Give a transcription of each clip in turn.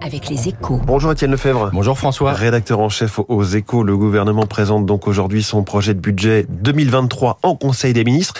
avec les échos. Bonjour Étienne Lefebvre. Bonjour François. Rédacteur en chef aux échos, le gouvernement présente donc aujourd'hui son projet de budget 2023 en Conseil des ministres.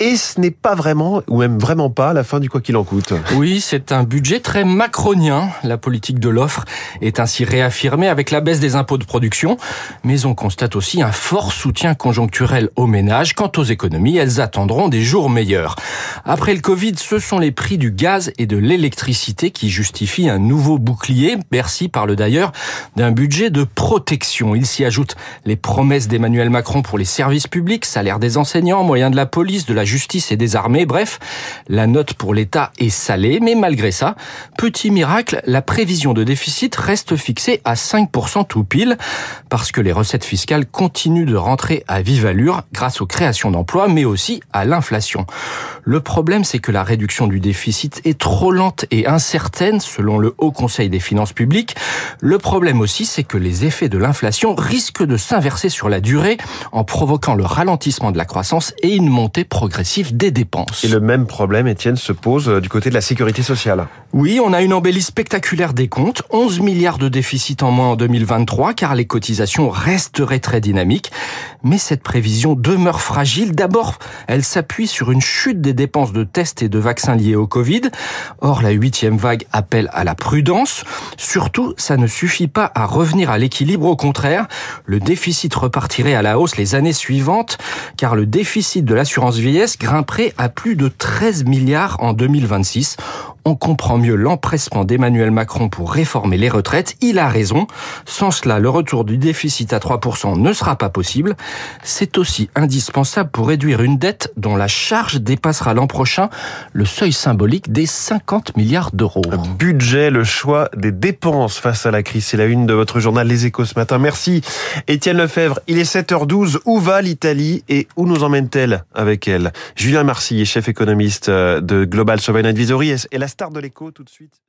Et ce n'est pas vraiment, ou même vraiment pas, la fin du quoi qu'il en coûte. Oui, c'est un budget très macronien. La politique de l'offre est ainsi réaffirmée avec la baisse des impôts de production. Mais on constate aussi un fort soutien conjoncturel aux ménages. Quant aux économies, elles attendront des jours meilleurs. Après le Covid, ce sont les prix du gaz et de l'électricité qui justifient un nouveau bouclier. Bercy parle d'ailleurs d'un budget de protection. Il s'y ajoute les promesses d'Emmanuel Macron pour les services publics, salaire des enseignants, moyens de la police, de la justice et des armées. Bref, la note pour l'État est salée, mais malgré ça, petit miracle, la prévision de déficit reste fixée à 5% tout pile, parce que les recettes fiscales continuent de rentrer à vive allure grâce aux créations d'emplois, mais aussi à l'inflation. Le problème, c'est que la réduction du déficit est trop lente et incertaine, selon le Haut Conseil des finances publiques. Le problème aussi, c'est que les effets de l'inflation risquent de s'inverser sur la durée en provoquant le ralentissement de la croissance et une montée progressive des dépenses. Et le même problème, Étienne, se pose euh, du côté de la sécurité sociale. Oui, on a une embellie spectaculaire des comptes, 11 milliards de déficit en moins en 2023, car les cotisations resteraient très dynamiques. Mais cette prévision demeure fragile. D'abord, elle s'appuie sur une chute des dépenses de tests et de vaccins liés au Covid. Or, la huitième vague appelle à la prudence. Surtout, ça ne suffit pas à revenir à l'équilibre. Au contraire, le déficit repartirait à la hausse les années suivantes, car le déficit de l'assurance vieillesse grimperait à plus de 13 milliards en 2026 on comprend mieux l'empressement d'Emmanuel Macron pour réformer les retraites. Il a raison. Sans cela, le retour du déficit à 3% ne sera pas possible. C'est aussi indispensable pour réduire une dette dont la charge dépassera l'an prochain le seuil symbolique des 50 milliards d'euros. Budget, le choix des dépenses face à la crise. C'est la une de votre journal Les Échos ce matin. Merci Étienne Lefebvre. Il est 7h12. Où va l'Italie et où nous emmène-t-elle avec elle? Julien Marcy, chef économiste de Global Sovereign Advisory la star de l'écho tout de suite.